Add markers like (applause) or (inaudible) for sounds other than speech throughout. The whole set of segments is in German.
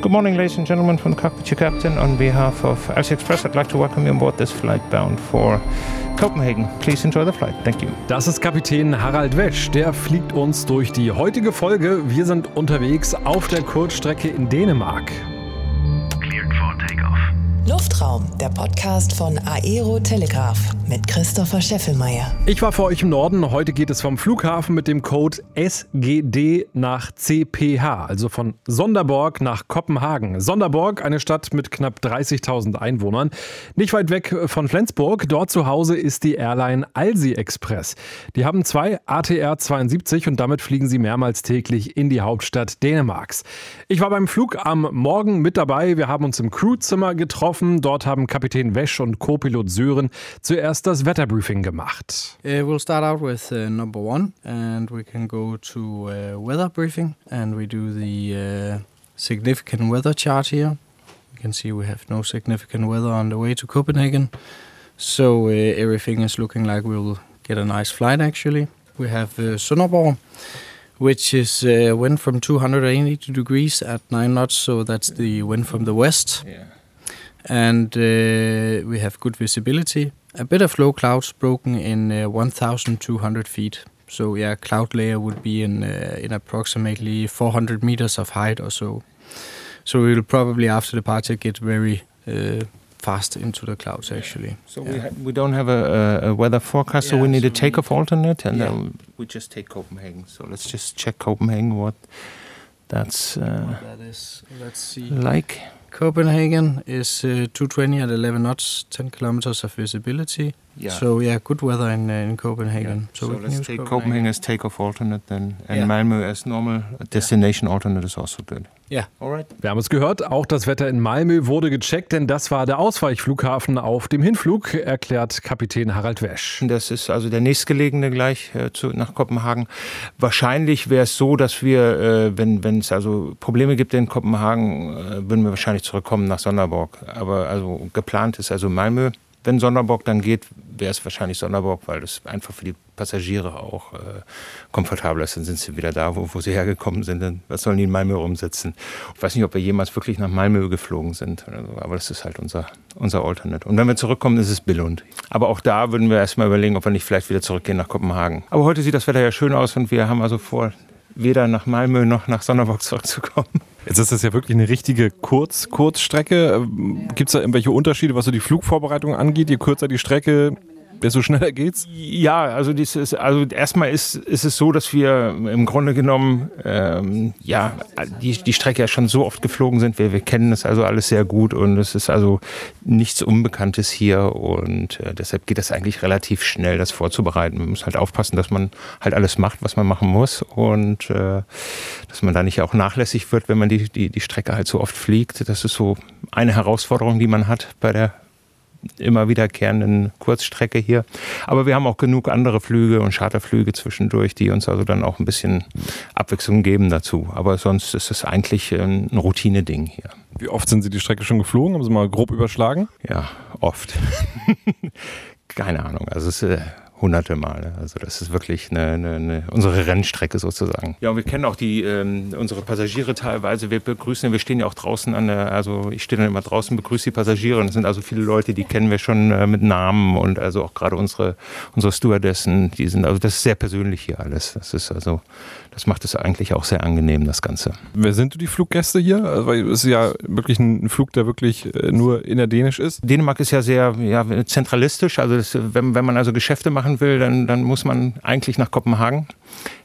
Good morning, ladies and gentlemen, from the cockpit, your captain. On behalf of LC Express, I'd like to welcome you on board this flight bound for Copenhagen. Please enjoy the flight. Thank you. Das ist Kapitän Harald Wesch. Der fliegt uns durch die heutige Folge. Wir sind unterwegs auf der Kurzstrecke in Dänemark. Luftraum, der Podcast von Aero Telegraph mit Christopher Scheffelmeier. Ich war für euch im Norden. Heute geht es vom Flughafen mit dem Code SGD nach CPH, also von Sonderborg nach Kopenhagen. Sonderborg, eine Stadt mit knapp 30.000 Einwohnern. Nicht weit weg von Flensburg. Dort zu Hause ist die Airline Alsi Express. Die haben zwei ATR 72 und damit fliegen sie mehrmals täglich in die Hauptstadt Dänemarks. Ich war beim Flug am Morgen mit dabei. Wir haben uns im Crewzimmer getroffen. Dort haben Kapitän Wesch und Co-Pilot Sören zuerst das Wetterbriefing gemacht. Uh, we'll start out with uh, number one, and we can go to uh, weather briefing, and we do the uh, significant weather chart here. You can see we have no significant weather on the way to Copenhagen, so uh, everything is looking like we'll get a nice flight. Actually, we have uh, Sønderborg, which is uh, wind from 280 degrees at nine knots, so that's the wind from the west. Yeah. And uh, we have good visibility. A bit of low clouds broken in uh, 1,200 feet. So yeah, cloud layer would be in uh, in approximately 400 meters of height or so. So we will probably after the departure get very uh, fast into the clouds actually. So Yeah. we, ha- we don't have a, a, a weather forecast, so we need so a we takeoff need- alternate, and Yeah. then we just take Copenhagen. So let's just check Copenhagen, what that's uh, That is, let's see. like. Copenhagen is uh, 220 at 11 knots, 10 kilometers of visibility. Yeah. So yeah, good weather in uh, in Copenhagen. So, we can let's take Copenhagen. as takeoff alternate then, and Yeah. Malmö as normal destination alternate is also good. Yeah. All right. Wir haben es gehört, auch das Wetter in Malmö wurde gecheckt, denn das war der Ausweichflughafen auf dem Hinflug, erklärt Kapitän Harald Wesch. Das ist also der nächstgelegene gleich äh, zu, nach Kopenhagen. Wahrscheinlich wäre es so, dass wir, äh, wenn wenn es also Probleme gibt in Kopenhagen, äh, würden wir wahrscheinlich zurückkommen nach Sonderborg. Aber also geplant ist also Malmö. Wenn Sonderborg dann geht, wäre es wahrscheinlich Sonderborg, weil das einfach für die Passagiere auch äh, komfortabler ist. Dann sind sie wieder da, wo, wo sie hergekommen sind. Dann, was sollen die in Malmö rumsitzen? Ich weiß nicht, ob wir jemals wirklich nach Malmö geflogen sind. So, aber das ist halt unser, unser Alternate. Und wenn wir zurückkommen, ist es Billund. Aber auch da würden wir erstmal überlegen, ob wir nicht vielleicht wieder zurückgehen nach Kopenhagen. Aber heute sieht das Wetter ja schön aus und wir haben also vor, weder nach Malmö noch nach Sonderborg zurückzukommen. Jetzt ist das ja wirklich eine richtige Kurz Kurzstrecke. Gibt es da irgendwelche Unterschiede, was so die Flugvorbereitung angeht? Je kürzer die Strecke, desto schneller geht's? Ja, also, dies ist, also erstmal ist, ist es so, dass wir im Grunde genommen ähm, ja, die, die Strecke ja schon so oft geflogen sind. Wir, wir kennen das also alles sehr gut und es ist also nichts Unbekanntes hier und äh, deshalb geht das eigentlich relativ schnell, das vorzubereiten. Man muss halt aufpassen, dass man halt alles macht, was man machen muss und äh, dass man da nicht auch nachlässig wird, wenn man die, die, die Strecke halt so oft fliegt. Das ist so eine Herausforderung, die man hat bei der immer wiederkehrenden Kurzstrecke hier. Aber wir haben auch genug andere Flüge und Charterflüge zwischendurch, die uns also dann auch ein bisschen Abwechslung geben dazu. Aber sonst ist es eigentlich ein Routine-Ding hier. Wie oft sind Sie die Strecke schon geflogen? Haben Sie mal grob überschlagen? Ja, oft. (laughs) Keine Ahnung. Also es ist äh, hunderte Male. Also das ist wirklich eine, eine, eine, unsere Rennstrecke sozusagen. Ja, und wir kennen auch die ähm, unsere Passagiere teilweise. Wir begrüßen, wir stehen ja auch draußen an der, also ich stehe dann immer draußen, begrüße die Passagiere. Und es sind also viele Leute, die kennen wir schon äh, mit Namen und also auch gerade unsere unsere Stewardessen, die sind also das ist sehr persönlich hier alles. Das ist also das macht es eigentlich auch sehr angenehm, das Ganze. Wer sind die Fluggäste hier? Also, Weil es ist ja wirklich ein Flug, der wirklich äh, nur innerdänisch ist. Dänemark ist ja sehr ja, zentralistisch. Also das, wenn, wenn man also Geschäfte machen will, dann, dann muss man eigentlich nach Kopenhagen,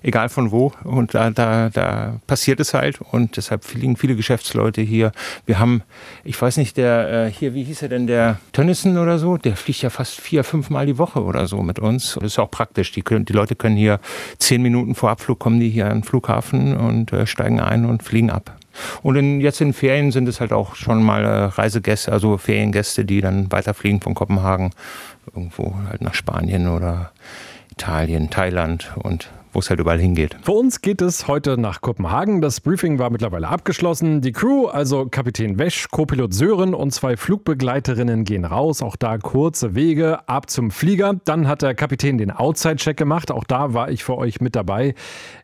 egal von wo. Und da, da, da passiert es halt. Und deshalb fliegen viele Geschäftsleute hier. Wir haben, ich weiß nicht, der äh, hier, wie hieß er denn, der Tönnissen oder so, der fliegt ja fast vier, fünf Mal die Woche oder so mit uns. Das ist auch praktisch. Die, können, die Leute können hier zehn Minuten vor Abflug kommen die hier an den Flughafen und äh, steigen ein und fliegen ab. Und in, jetzt in Ferien sind es halt auch schon mal äh, Reisegäste, also Feriengäste, die dann weiterfliegen von Kopenhagen irgendwo halt nach Spanien oder Italien, Thailand und wo es halt überall hingeht. Für uns geht es heute nach Kopenhagen. Das Briefing war mittlerweile abgeschlossen. Die Crew, also Kapitän Wesch, Co-Pilot Sören und zwei Flugbegleiterinnen gehen raus. Auch da kurze Wege ab zum Flieger. Dann hat der Kapitän den Outside-Check gemacht. Auch da war ich für euch mit dabei.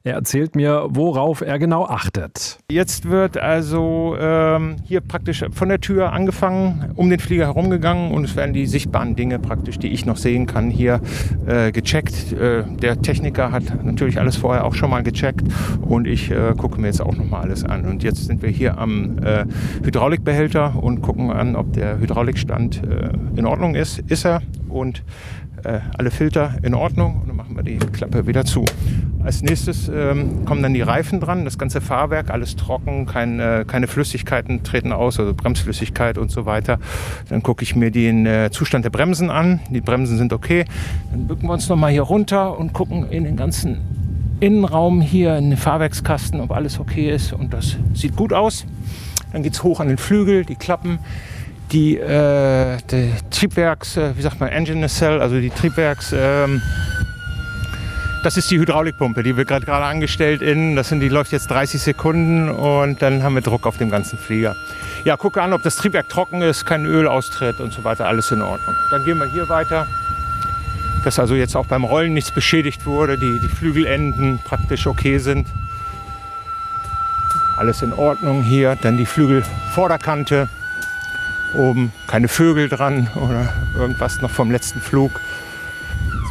Er erzählt mir, worauf er genau achtet. Jetzt wird also ähm, hier praktisch von der Tür angefangen, um den Flieger herumgegangen und es werden die sichtbaren Dinge praktisch, die ich noch sehen kann, hier äh, gecheckt. Äh, der Techniker hat natürlich alles vorher auch schon mal gecheckt und ich äh, gucke mir jetzt auch noch mal alles an. Und jetzt sind wir hier am äh, Hydraulikbehälter und gucken an, ob der Hydraulikstand äh, in Ordnung ist. Ist er und äh, alle Filter in Ordnung und dann machen wir die Klappe wieder zu. Als nächstes ähm, kommen dann die Reifen dran, das ganze Fahrwerk, alles trocken, kein, äh, keine Flüssigkeiten treten aus, also Bremsflüssigkeit und so weiter. Dann gucke ich mir den äh, Zustand der Bremsen an. Die Bremsen sind okay. Dann bücken wir uns nochmal hier runter und gucken in den ganzen Innenraum hier, in den Fahrwerkskasten, ob alles okay ist. Und das sieht gut aus. Dann geht es hoch an den Flügel, die Klappen die, äh, die Triebwerks, äh, wie sagt man, Engine Nacelle, also die Triebwerks, ähm, das ist die Hydraulikpumpe, die wird gerade angestellt in, das sind, die läuft jetzt 30 Sekunden und dann haben wir Druck auf dem ganzen Flieger. Ja, gucke an, ob das Triebwerk trocken ist, kein Öl austritt und so weiter, alles in Ordnung. Dann gehen wir hier weiter, dass also jetzt auch beim Rollen nichts beschädigt wurde, die, die Flügelenden praktisch okay sind. Alles in Ordnung hier, dann die Flügelvorderkante oben keine Vögel dran oder irgendwas noch vom letzten Flug.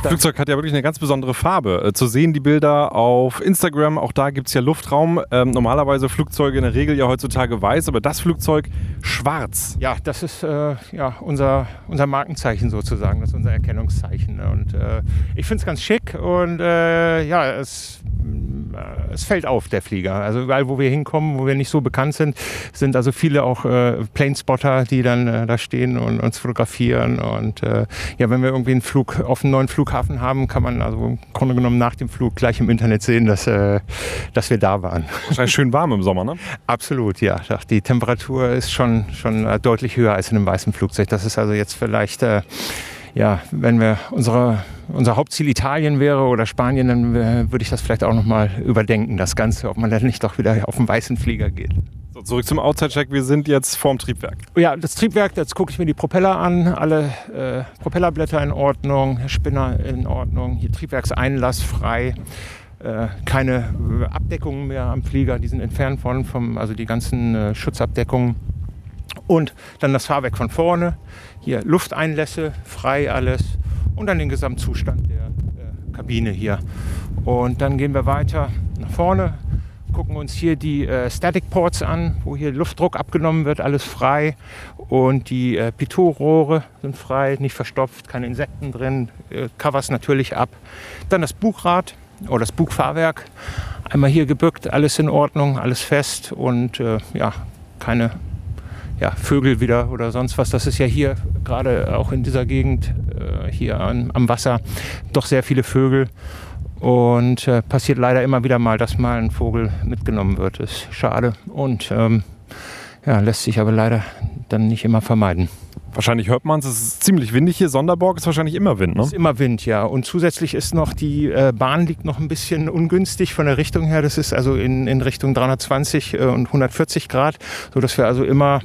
Das Flugzeug hat ja wirklich eine ganz besondere Farbe. Äh, zu sehen die Bilder auf Instagram, auch da gibt es ja Luftraum. Ähm, normalerweise Flugzeuge in der Regel ja heutzutage weiß, aber das Flugzeug schwarz. Ja, das ist äh, ja, unser, unser Markenzeichen sozusagen, das ist unser Erkennungszeichen. Und äh, ich finde es ganz schick und äh, ja, es es fällt auf, der Flieger. Also überall, wo wir hinkommen, wo wir nicht so bekannt sind, sind also viele auch äh, Planespotter, die dann äh, da stehen und uns fotografieren. Und äh, ja, wenn wir irgendwie einen Flug auf einen neuen Flughafen haben, kann man also im Grunde genommen nach dem Flug gleich im Internet sehen, dass, äh, dass wir da waren. Wahrscheinlich schön warm im Sommer, ne? Absolut, ja. Die Temperatur ist schon, schon äh, deutlich höher als in einem weißen Flugzeug. Das ist also jetzt vielleicht äh, ja, wenn wir unsere, unser Hauptziel Italien wäre oder Spanien, dann würde ich das vielleicht auch nochmal überdenken, das Ganze, ob man dann nicht doch wieder auf den weißen Flieger geht. Zurück zum Outside-Check. Wir sind jetzt vorm Triebwerk. Ja, das Triebwerk, jetzt gucke ich mir die Propeller an. Alle äh, Propellerblätter in Ordnung, Spinner in Ordnung, hier Triebwerkseinlass frei. Äh, keine Abdeckungen mehr am Flieger, die sind entfernt worden, vom, also die ganzen äh, Schutzabdeckungen. Und dann das Fahrwerk von vorne, hier Lufteinlässe, frei alles und dann den Gesamtzustand der äh, Kabine hier. Und dann gehen wir weiter nach vorne, gucken uns hier die äh, Static Ports an, wo hier Luftdruck abgenommen wird, alles frei. Und die äh, Pitot-Rohre sind frei, nicht verstopft, keine Insekten drin, äh, Covers natürlich ab. Dann das Bugrad oder das Bugfahrwerk, einmal hier gebückt, alles in Ordnung, alles fest und äh, ja, keine ja, Vögel wieder oder sonst was. Das ist ja hier gerade auch in dieser Gegend äh, hier an, am Wasser doch sehr viele Vögel. Und äh, passiert leider immer wieder mal, dass mal ein Vogel mitgenommen wird. Ist schade und ähm, ja, lässt sich aber leider dann nicht immer vermeiden. Wahrscheinlich hört man es, es ist ziemlich windig hier. Sonderborg ist wahrscheinlich immer Wind, ne? Es ist immer Wind, ja. Und zusätzlich ist noch die äh, Bahn liegt noch ein bisschen ungünstig von der Richtung her. Das ist also in, in Richtung 320 äh, und 140 Grad, sodass wir also immer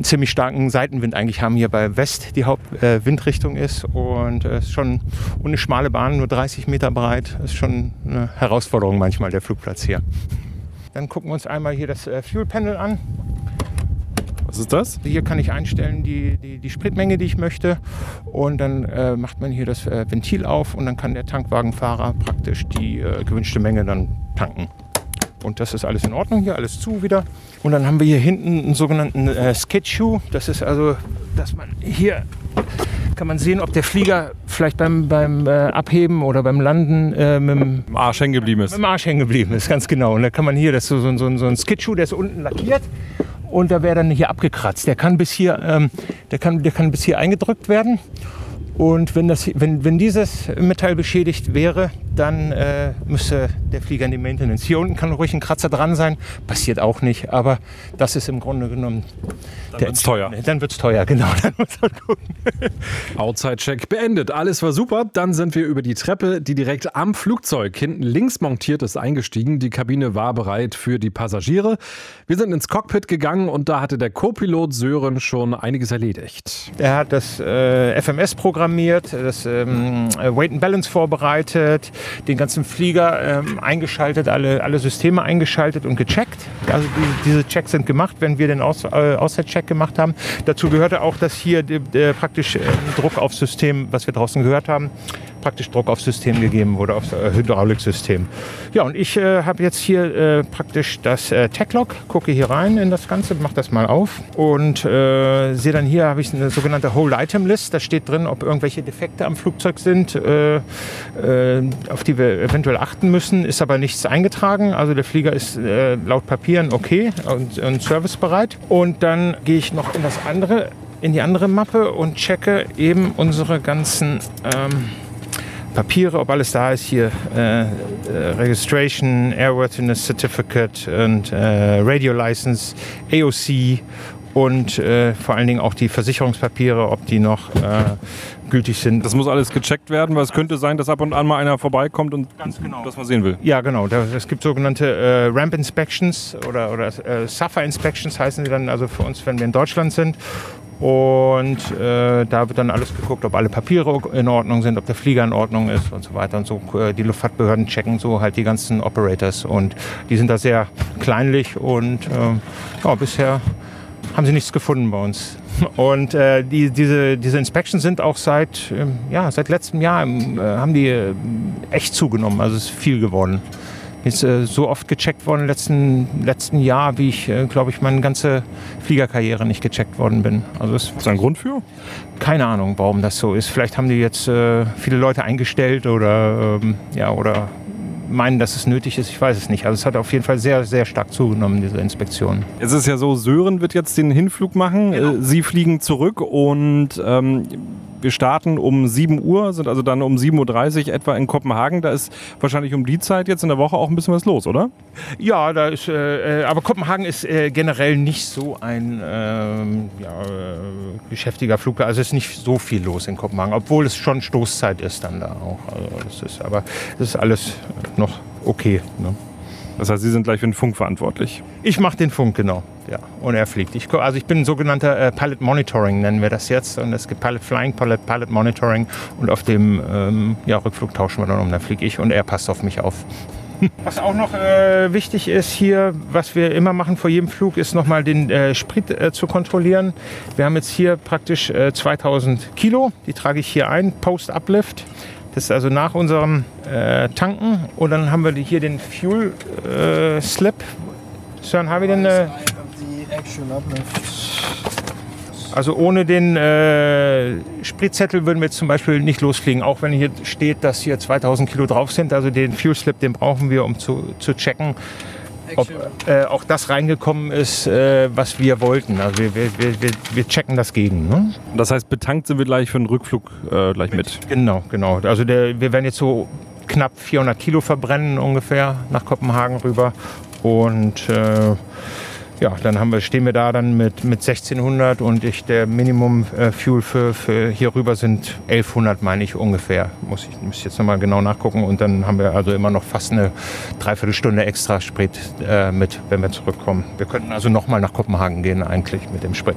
einen ziemlich starken Seitenwind eigentlich haben hier bei West die Hauptwindrichtung äh, ist und es äh, ist schon eine schmale Bahn, nur 30 Meter breit. Das ist schon eine Herausforderung manchmal der Flugplatz hier. Dann gucken wir uns einmal hier das äh, Fuel Panel an. Was ist das? Hier kann ich einstellen die, die, die Spritmenge, die ich möchte. Und dann äh, macht man hier das äh, Ventil auf und dann kann der Tankwagenfahrer praktisch die äh, gewünschte Menge dann tanken. Und das ist alles in Ordnung hier, alles zu wieder. Und dann haben wir hier hinten einen sogenannten äh, Skid-Shoe. Das ist also, dass man hier kann man sehen, ob der Flieger vielleicht beim, beim äh, Abheben oder beim Landen äh, mit dem Arsch hängen geblieben ist. Mit dem Arsch hängen geblieben ist, ganz genau. Und da kann man hier, das ist so, so, so ein Skid-Shoe, der ist unten lackiert und der wäre dann hier abgekratzt. Der kann bis hier, ähm, der kann, der kann bis hier eingedrückt werden. Und wenn, das, wenn, wenn dieses Metall beschädigt wäre, dann äh, müsste der Flieger in die Maintenance. Hier unten kann ruhig ein Kratzer dran sein, passiert auch nicht, aber das ist im Grunde genommen. Dann wird es teuer. Dann wird es teuer, (laughs) genau. Dann muss man gucken. Outside-Check beendet. Alles war super. Dann sind wir über die Treppe, die direkt am Flugzeug hinten links montiert ist, eingestiegen. Die Kabine war bereit für die Passagiere. Wir sind ins Cockpit gegangen und da hatte der Co-Pilot Sören schon einiges erledigt. Er hat das äh, FMS programmiert, das ähm, Weight and Balance vorbereitet, den ganzen Flieger ähm, eingeschaltet, alle, alle Systeme eingeschaltet und gecheckt. Also die, diese Checks sind gemacht, wenn wir den Aus, äh, Außer-Check gemacht haben. Dazu gehörte auch, dass hier die, praktisch äh, Druck aufs System, was wir draußen gehört haben, praktisch Druck aufs System gegeben wurde, aufs äh, Hydrauliksystem. Ja, und ich äh, habe jetzt hier äh, praktisch das äh, Tech-Log, gucke hier rein in das Ganze, mache das mal auf und äh, sehe dann hier, habe ich eine sogenannte Whole Item List. Da steht drin, ob irgendwelche Defekte am Flugzeug sind, äh, äh, auf die wir eventuell achten müssen. Ist aber nichts eingetragen. Also der Flieger ist laut Papieren okay und, und servicebereit. Und dann gehe ich noch in das andere, in die andere Mappe und checke eben unsere ganzen ähm, Papiere, ob alles da ist hier. Äh, äh, Registration, Airworthiness Certificate und äh, Radio License, AOC und äh, vor allen Dingen auch die Versicherungspapiere, ob die noch äh, gültig sind. Das muss alles gecheckt werden, weil es könnte sein, dass ab und an mal einer vorbeikommt und genau. das mal sehen will. Ja, genau. Es gibt sogenannte äh, Ramp Inspections oder, oder Suffer Inspections heißen die dann, also für uns, wenn wir in Deutschland sind. Und äh, da wird dann alles geguckt, ob alle Papiere in Ordnung sind, ob der Flieger in Ordnung ist und so weiter. Und so äh, die Luftfahrtbehörden checken so halt die ganzen Operators. Und die sind da sehr kleinlich und äh, ja, bisher haben sie nichts gefunden bei uns. (laughs) Und äh, die, diese, diese Inspections sind auch seit, ähm, ja, seit letztem Jahr ähm, äh, haben die äh, echt zugenommen. Also es ist viel geworden. Ist äh, so oft gecheckt worden im letzten, letzten Jahr, wie ich, äh, glaube ich, meine ganze Fliegerkarriere nicht gecheckt worden bin. Also es Ist da ein Grund für? keine Ahnung, warum das so ist. Vielleicht haben die jetzt äh, viele Leute eingestellt oder, ähm, ja, oder meinen, dass es nötig ist. Ich weiß es nicht. Also es hat auf jeden Fall sehr, sehr stark zugenommen, diese Inspektion. Es ist ja so, Sören wird jetzt den Hinflug machen. Genau. Äh, Sie fliegen zurück und ähm, wir starten um 7 Uhr, sind also dann um 7.30 Uhr etwa in Kopenhagen. Da ist wahrscheinlich um die Zeit jetzt in der Woche auch ein bisschen was los, oder? Ja, da ist, äh, äh, aber Kopenhagen ist äh, generell nicht so ein ähm, ja, äh, geschäftiger Flugplatz. Also es ist nicht so viel los in Kopenhagen, obwohl es schon Stoßzeit ist dann da auch. Also das ist, aber das ist alles noch okay. Ne? Das heißt, Sie sind gleich für den Funk verantwortlich. Ich mache den Funk, genau. Ja, und er fliegt. Ich, also ich bin ein sogenannter äh, Pilot Monitoring, nennen wir das jetzt. Und es gibt Pilot Flying, Pilot, Pilot Monitoring. Und auf dem ähm, ja, Rückflug tauschen wir dann um. Da fliege ich und er passt auf mich auf. (laughs) Was auch noch äh, wichtig ist hier, was wir immer machen vor jedem Flug, ist nochmal den äh, Sprit äh, zu kontrollieren. Wir haben jetzt hier praktisch äh, 2000 Kilo. Die trage ich hier ein, Post-Uplift. Das ist also nach unserem äh, Tanken. Und dann haben wir hier den Fuel äh, Slip. Sören, haben wir den? Äh, also ohne den äh, Spritzettel würden wir jetzt zum Beispiel nicht losfliegen, auch wenn hier steht, dass hier 2000 Kilo drauf sind. Also den Fuel Slip, den brauchen wir, um zu, zu checken, ob äh, auch das reingekommen ist, äh, was wir wollten. Also wir, wir, wir, wir- checken das gegen. Ne? Das heißt, betankt sind wir gleich für den Rückflug äh, gleich mit. Genau, genau. Also der, wir werden jetzt so knapp 400 Kilo verbrennen ungefähr nach Kopenhagen rüber. Und äh, ja, dann haben wir, stehen wir da dann mit, mit 1600 und ich, der Minimum äh, Fuel für, für hier rüber sind 1100, meine ich ungefähr. Muss ich, muss jetzt nochmal genau nachgucken. Und dann haben wir also immer noch fast eine Dreiviertelstunde extra Sprit äh, mit, wenn wir zurückkommen. Wir könnten also nochmal nach Kopenhagen gehen eigentlich mit dem Sprit.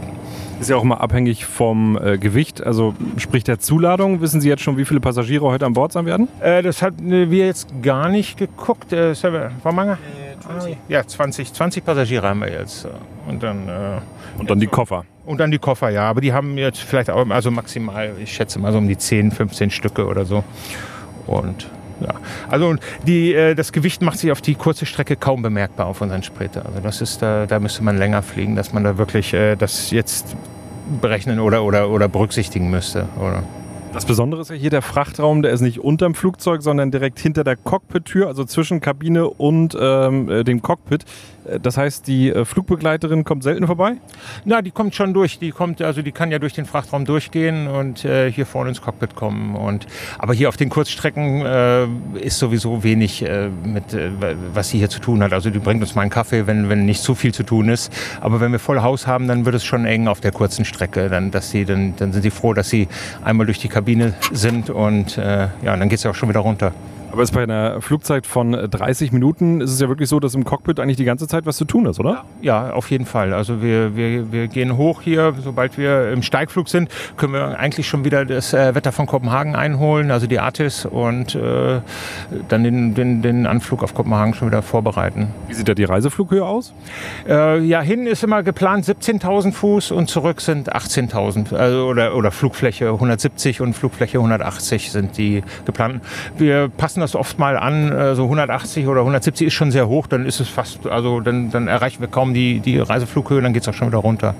Ist ja auch immer abhängig vom äh, Gewicht, also sprich der Zuladung. Wissen Sie jetzt schon, wie viele Passagiere heute an Bord sein werden? Äh, das hatten wir jetzt gar nicht geguckt. Äh, Server, war Mangel? Ja, 20, 20 Passagiere haben wir jetzt. Und dann, äh, Und dann die Koffer. und dann die Koffer, ja. Aber die haben jetzt vielleicht auch, also maximal, ich schätze mal so um die 10, 15 Stücke oder so. Und ja, also die, äh, das Gewicht macht sich auf die kurze Strecke kaum bemerkbar auf unseren Sprit. Also das ist, da, da müsste man länger fliegen, dass man da wirklich äh, das jetzt berechnen oder, oder, oder berücksichtigen müsste. Oder? Das Besondere ist ja hier der Frachtraum, der ist nicht unterm Flugzeug, sondern direkt hinter der Cockpit-Tür, also zwischen Kabine und ähm, äh, dem Cockpit. Äh, das heißt, die äh, Flugbegleiterin kommt selten vorbei? Na, die kommt schon durch. Die kommt, also die kann ja durch den Frachtraum durchgehen und äh, hier vorne ins Cockpit kommen. Und, aber hier auf den Kurzstrecken äh, ist sowieso wenig äh, mit, äh, was sie hier zu tun hat. Also die bringt uns mal einen Kaffee, wenn, wenn nicht zu viel zu tun ist. Aber wenn wir voll Haus haben, dann wird es schon eng auf der kurzen Strecke. Dann, dass sie, dann, dann sind sie froh, dass sie einmal durch die Kabine sind und ja, dann geht es ja auch schon wieder runter. Aber ist bei einer Flugzeit von 30 Minuten ist es ja wirklich so, dass im Cockpit eigentlich die ganze Zeit was zu tun ist, oder? Ja, auf jeden Fall. Also wir, wir, wir gehen hoch hier. Sobald wir im Steigflug sind, können wir eigentlich schon wieder das äh, Wetter von Kopenhagen einholen, also die Artis, und äh, dann den, den, den Anflug auf Kopenhagen schon wieder vorbereiten. Wie sieht da die Reiseflughöhe aus? Äh, ja, hin ist immer geplant 17.000 Fuß und zurück sind 18.000. Also, oder, oder Flugfläche 170 und Flugfläche 180 sind die geplanten. Wir passen das oft mal an, äh, so 180 oder 170 ist schon sehr hoch, dann ist es fast, also dann, dann erreichen wir kaum die, die Reiseflughöhe, dann geht es auch schon wieder runter.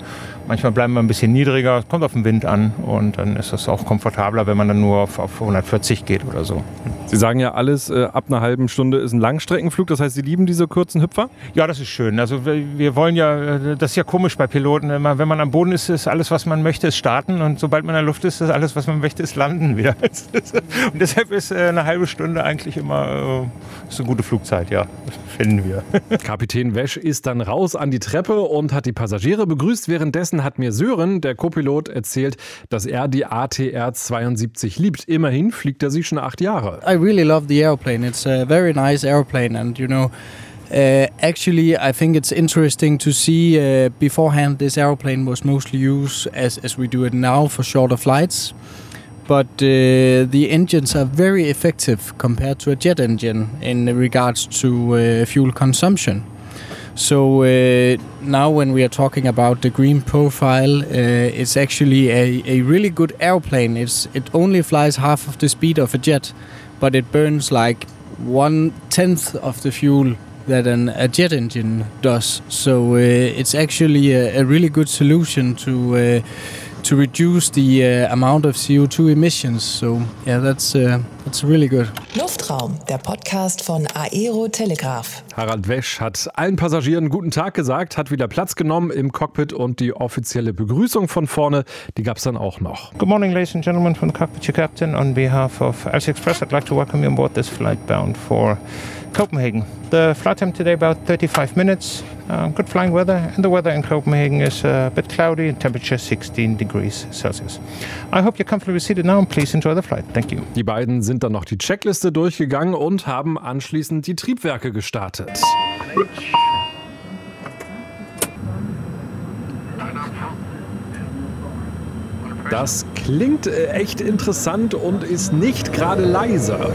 Manchmal bleiben wir ein bisschen niedriger, kommt auf den Wind an und dann ist das auch komfortabler, wenn man dann nur auf, auf 140 geht oder so. Sie sagen ja alles, äh, ab einer halben Stunde ist ein Langstreckenflug, das heißt, Sie lieben diese kurzen Hüpfer? Ja, das ist schön. Also wir, wir wollen ja, äh, das ist ja komisch bei Piloten, immer, wenn man am Boden ist, ist alles, was man möchte, ist starten und sobald man in der Luft ist, ist alles, was man möchte, ist landen wieder. (laughs) Und deshalb ist äh, eine halbe Stunde eigentlich immer äh, ist eine gute Flugzeit, ja, finden wir. (laughs) Kapitän Wesch ist dann raus an die Treppe und hat die Passagiere begrüßt. Währenddessen hat mir Sören, der Co-Pilot, erzählt, dass er die ATR 72 liebt. Immerhin fliegt er sie schon acht Jahre. I really love the airplane. It's a very nice airplane and you know Uh, actually, I think it's interesting to see. Uh, beforehand, this airplane was mostly used as, as we do it now for shorter flights. But uh, the engines are very effective compared to a jet engine in regards to uh, fuel consumption. So uh, now, when we are talking about the green profile, uh, it's actually a, a really good airplane. It's it only flies half of the speed of a jet, but it burns like one tenth of the fuel that an, a jet engine does. So uh, it's actually a, a, really good solution to uh, to reduce the uh, amount of CO2 emissions. So yeah, that's uh, that's really good. Luftraum, der Podcast von Aero Telegraph. Harald Wesch hat allen Passagieren guten Tag gesagt, hat wieder Platz genommen im Cockpit und die offizielle Begrüßung von vorne, die gab es dann auch noch. Good morning, ladies and gentlemen from the cockpit, your captain. On behalf of Elsie Express, I'd like to welcome you on board this flight bound for Copenhagen. The flight time today about 35 minutes. Uh, good flying weather, and the weather in Copenhagen is uh, a bit cloudy, temperature 16 degrees Celsius. I hope you're comfortably seated now and please enjoy the flight. Thank you. Die beiden sind dann noch die Checkliste durchgegangen und haben anschließend die Triebwerke gestartet. Das klingt äh, echt interessant und ist nicht gerade leiser.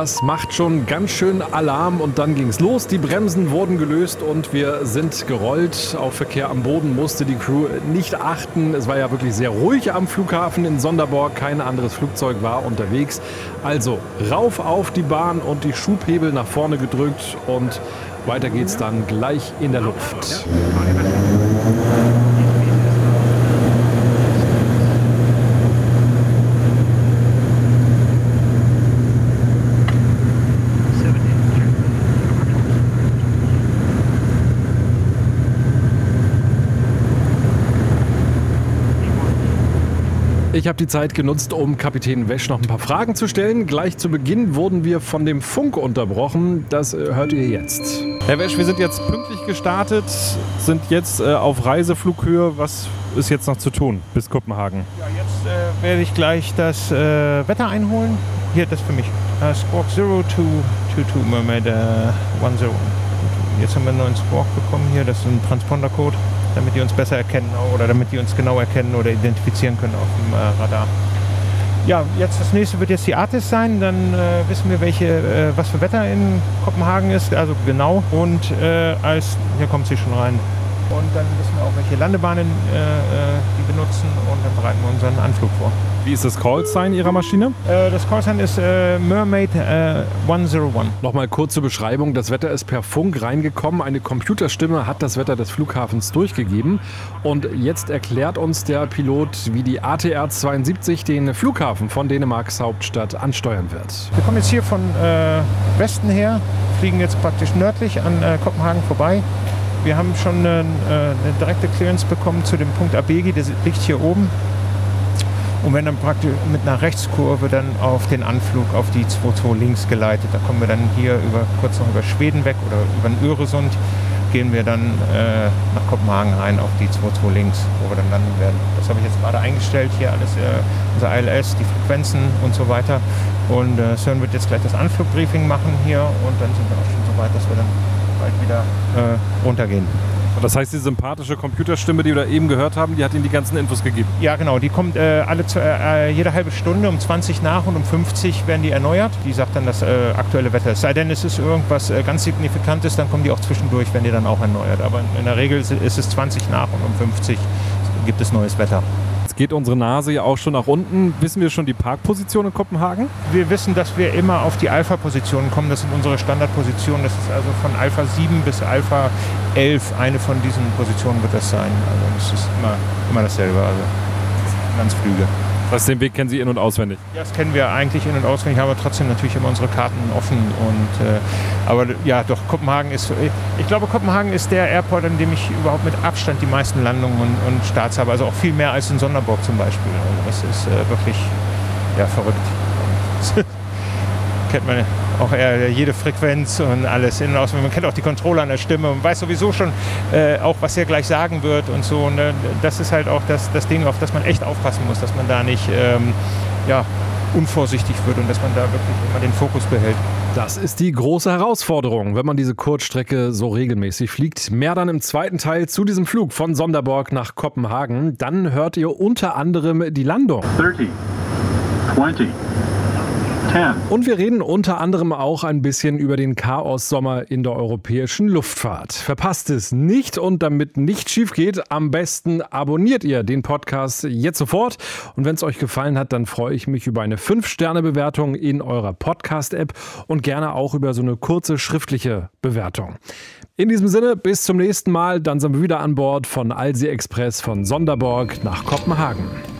Das macht schon ganz schön Alarm und dann ging es los. Die Bremsen wurden gelöst und wir sind gerollt. Auf Verkehr am Boden musste die Crew nicht achten. Es war ja wirklich sehr ruhig am Flughafen in Sonderborg. Kein anderes Flugzeug war unterwegs. Also rauf auf die Bahn und die Schubhebel nach vorne gedrückt und weiter geht's dann gleich in der Luft. Ja. Ich habe die Zeit genutzt, um Kapitän Wesch noch ein paar Fragen zu stellen. Gleich zu Beginn wurden wir von dem Funk unterbrochen. Das äh, hört ihr jetzt. Herr Wesch, wir sind jetzt pünktlich gestartet, sind jetzt äh, auf Reiseflughöhe. Was ist jetzt noch zu tun bis Kopenhagen? Ja, jetzt äh, werde ich gleich das äh, Wetter einholen. Hier, das für mich. Uh, Squawk 0222 Mermaid uh, 10. Jetzt haben wir einen neuen Squawk bekommen hier. Das ist ein Transponder-Code damit die uns besser erkennen oder damit die uns genau erkennen oder identifizieren können auf dem äh, Radar. Ja, jetzt das nächste wird jetzt die Artis sein. Dann äh, wissen wir, welche, äh, was für Wetter in Kopenhagen ist, also genau. Und äh, als hier kommt sie schon rein. Und dann wissen wir auch, welche Landebahnen äh, äh, die benutzen und dann bereiten wir unseren Anflug vor. Wie ist das Call-Sign Ihrer Maschine? Äh, das Callsign ist äh, Mermaid äh, 101. Nochmal kurz zur Beschreibung. Das Wetter ist per Funk reingekommen. Eine Computerstimme hat das Wetter des Flughafens durchgegeben. Und jetzt erklärt uns der Pilot, wie die ATR 72 den Flughafen von Dänemarks Hauptstadt ansteuern wird. Wir kommen jetzt hier von äh, Westen her, fliegen jetzt praktisch nördlich an äh, Kopenhagen vorbei. Wir haben schon eine, äh, eine direkte Clearance bekommen zu dem Punkt Abegi, der liegt hier oben. Und werden dann praktisch mit einer Rechtskurve dann auf den Anflug auf die 22 links geleitet. Da kommen wir dann hier über, kurz noch über Schweden weg oder über den Öresund, gehen wir dann äh, nach Kopenhagen rein auf die 22 links, wo wir dann landen werden. Das habe ich jetzt gerade eingestellt, hier alles, äh, unser ILS, die Frequenzen und so weiter. Und äh, Sören wird jetzt gleich das Anflugbriefing machen hier und dann sind wir auch schon so weit, dass wir dann bald wieder äh, runtergehen. Das heißt, die sympathische Computerstimme, die wir da eben gehört haben, die hat Ihnen die ganzen Infos gegeben. Ja, genau. Die kommt äh, alle zu, äh, jede halbe Stunde um 20 nach und um 50 werden die erneuert. Die sagt dann das äh, aktuelle Wetter. Es sei denn, es ist irgendwas äh, ganz Signifikantes, dann kommen die auch zwischendurch, werden die dann auch erneuert. Aber in der Regel ist ist es 20 nach und um 50 gibt es neues Wetter. Jetzt geht unsere Nase ja auch schon nach unten. Wissen wir schon die Parkposition in Kopenhagen? Wir wissen, dass wir immer auf die Alpha-Positionen kommen. Das sind unsere Standardpositionen. Das ist also von Alpha 7 bis Alpha 11. Eine von diesen Positionen wird das sein. Also es ist immer, immer dasselbe. Also Landsflüge. Das heißt, den Weg kennen Sie in- und auswendig. Ja, das kennen wir eigentlich in- und auswendig, haben aber trotzdem natürlich immer unsere Karten offen. Und, äh, aber ja, doch, Kopenhagen ist, ich glaube, Kopenhagen ist der Airport, an dem ich überhaupt mit Abstand die meisten Landungen und, und Starts habe. Also auch viel mehr als in Sonderburg zum Beispiel. Also das ist äh, wirklich ja, verrückt. Kennt man auch eher jede Frequenz und alles in und aus. Man kennt auch die Controller an der Stimme und weiß sowieso schon äh, auch, was er gleich sagen wird und so. Und, äh, das ist halt auch das, das Ding, auf das man echt aufpassen muss, dass man da nicht ähm, ja, unvorsichtig wird und dass man da wirklich immer den Fokus behält. Das ist die große Herausforderung, wenn man diese Kurzstrecke so regelmäßig fliegt. Mehr dann im zweiten Teil zu diesem Flug von Sonderborg nach Kopenhagen. Dann hört ihr unter anderem die Landung. 30, 20, 10. Und wir reden unter anderem auch ein bisschen über den Chaos-Sommer in der europäischen Luftfahrt. Verpasst es nicht und damit nicht schief geht, am besten abonniert ihr den Podcast jetzt sofort. Und wenn es euch gefallen hat, dann freue ich mich über eine 5-Sterne-Bewertung in eurer Podcast-App und gerne auch über so eine kurze schriftliche Bewertung. In diesem Sinne, bis zum nächsten Mal. Dann sind wir wieder an Bord von Alsi Express von Sonderborg nach Kopenhagen.